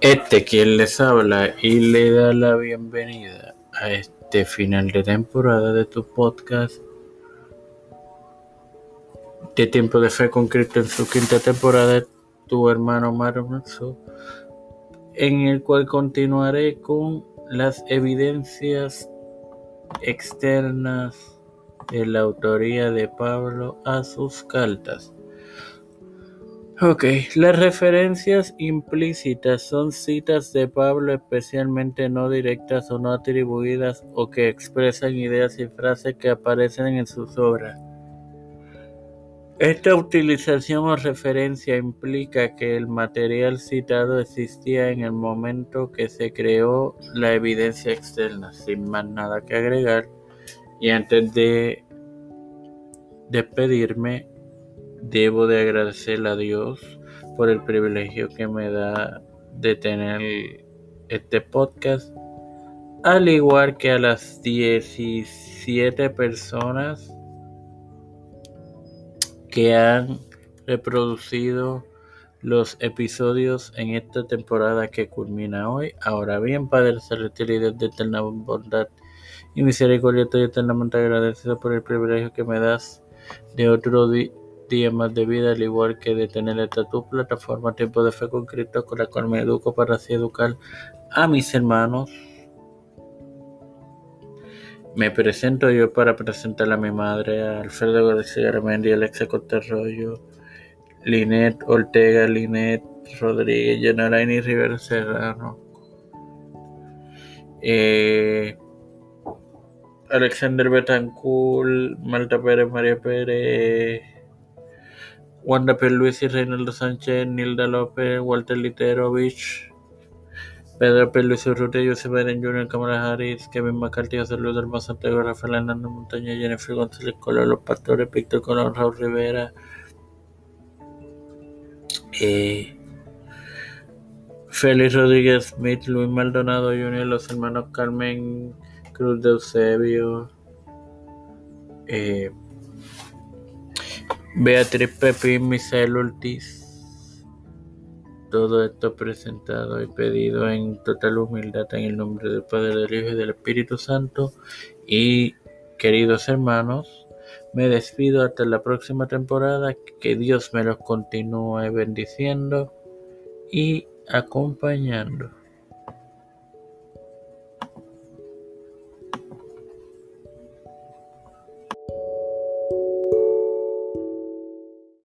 Este quien les habla y le da la bienvenida a este final de temporada de tu podcast de Tiempo de Fe con en su quinta temporada, tu hermano Marzo, en el cual continuaré con las evidencias externas de la autoría de Pablo a sus cartas. Ok, las referencias implícitas son citas de Pablo especialmente no directas o no atribuidas o que expresan ideas y frases que aparecen en sus obras. Esta utilización o referencia implica que el material citado existía en el momento que se creó la evidencia externa, sin más nada que agregar. Y antes de despedirme, debo de agradecerle a Dios por el privilegio que me da de tener este podcast, al igual que a las 17 personas que han reproducido los episodios en esta temporada que culmina hoy. Ahora bien, Padre Celestial y Dios de eterna bondad y misericordia, estoy eternamente agradecido por el privilegio que me das de otro día más de vida, al igual que de tener esta tu plataforma Tiempo de Fe con Cristo, con la cual me educo para así educar a mis hermanos. Me presento yo para presentar a mi madre, a Alfredo García Armendi, Alexa Cotarroyo, Linet Ortega, Linet Rodríguez, Yanaraini Rivera Serrano, eh, Alexander Betancourt, Malta Pérez, María Pérez, Wanda P. Luis y Reinaldo Sánchez, Nilda López, Walter Literovich, Pedro P. Luis Urrutia, Joseph Biden Jr., Kamala Harris, Kevin McCarthy, José Luis del Santiago, Rafael Hernández Montaña, Jennifer González Colón, Los Pastores, Víctor Colón, Raúl Rivera, eh, Félix Rodríguez Smith, Luis Maldonado Jr., los hermanos Carmen Cruz de Eusebio, eh, Beatriz Pepín, Misael Ortiz, todo esto presentado y pedido en total humildad en el nombre del Padre, del Hijo y del Espíritu Santo. Y queridos hermanos, me despido hasta la próxima temporada. Que Dios me los continúe bendiciendo y acompañando.